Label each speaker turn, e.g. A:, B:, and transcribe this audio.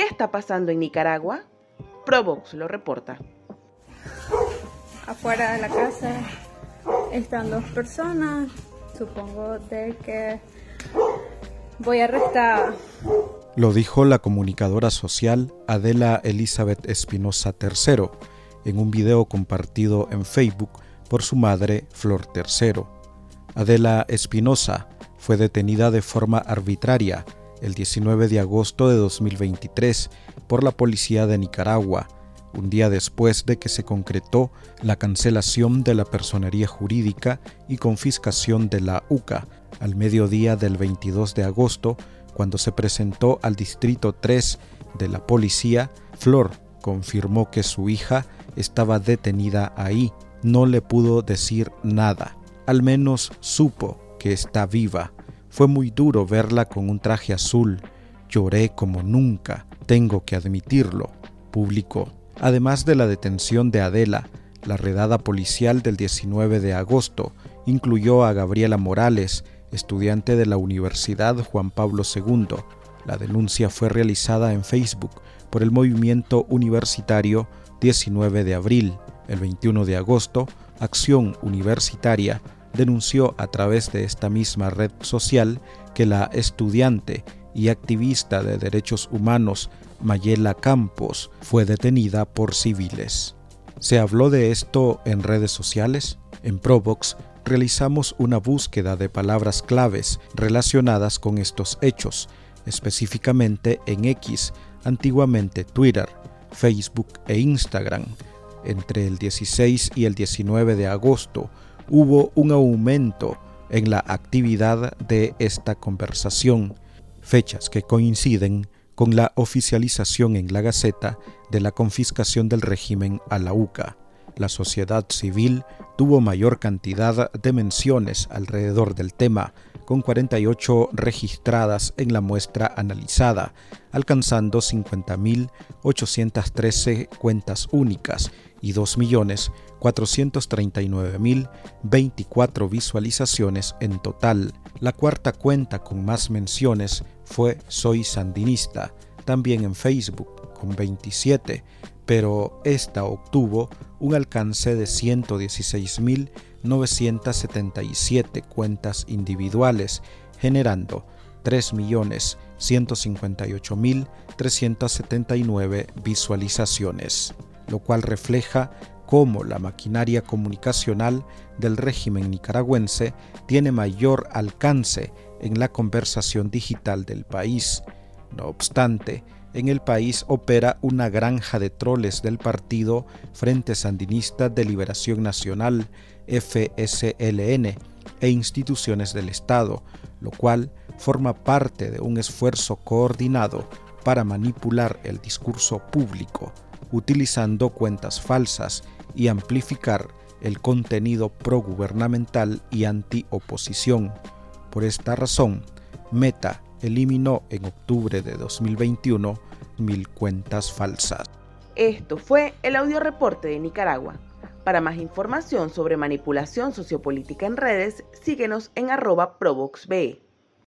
A: ¿Qué está pasando en Nicaragua? Provox lo reporta.
B: Afuera de la casa están dos personas. Supongo de que voy a arrestar.
C: Lo dijo la comunicadora social Adela Elizabeth Espinosa III en un video compartido en Facebook por su madre Flor III. Adela Espinosa fue detenida de forma arbitraria el 19 de agosto de 2023 por la policía de Nicaragua, un día después de que se concretó la cancelación de la personería jurídica y confiscación de la UCA al mediodía del 22 de agosto, cuando se presentó al Distrito 3 de la policía, Flor confirmó que su hija estaba detenida ahí. No le pudo decir nada. Al menos supo que está viva. Fue muy duro verla con un traje azul. Lloré como nunca, tengo que admitirlo, publicó. Además de la detención de Adela, la redada policial del 19 de agosto incluyó a Gabriela Morales, estudiante de la Universidad Juan Pablo II. La denuncia fue realizada en Facebook por el movimiento universitario 19 de abril. El 21 de agosto, Acción Universitaria denunció a través de esta misma red social que la estudiante y activista de derechos humanos Mayela Campos fue detenida por civiles. ¿Se habló de esto en redes sociales? En Provox realizamos una búsqueda de palabras claves relacionadas con estos hechos, específicamente en X, antiguamente Twitter, Facebook e Instagram. Entre el 16 y el 19 de agosto hubo un aumento en la actividad de esta conversación, fechas que coinciden con la oficialización en la Gaceta de la confiscación del régimen a la UCA la sociedad civil tuvo mayor cantidad de menciones alrededor del tema, con 48 registradas en la muestra analizada, alcanzando 50.813 cuentas únicas y 2.439.024 visualizaciones en total. La cuarta cuenta con más menciones fue Soy Sandinista, también en Facebook, con 27, pero esta obtuvo un alcance de 116.977 cuentas individuales, generando 3.158.379 visualizaciones, lo cual refleja cómo la maquinaria comunicacional del régimen nicaragüense tiene mayor alcance en la conversación digital del país. No obstante, en el país opera una granja de troles del partido Frente Sandinista de Liberación Nacional, FSLN, e instituciones del Estado, lo cual forma parte de un esfuerzo coordinado para manipular el discurso público, utilizando cuentas falsas y amplificar el contenido progubernamental y anti-oposición. Por esta razón, Meta eliminó en octubre de 2021 mil cuentas falsas.
A: Esto fue el audio reporte de Nicaragua. Para más información sobre manipulación sociopolítica en redes, síguenos en arroba ProvoxBE.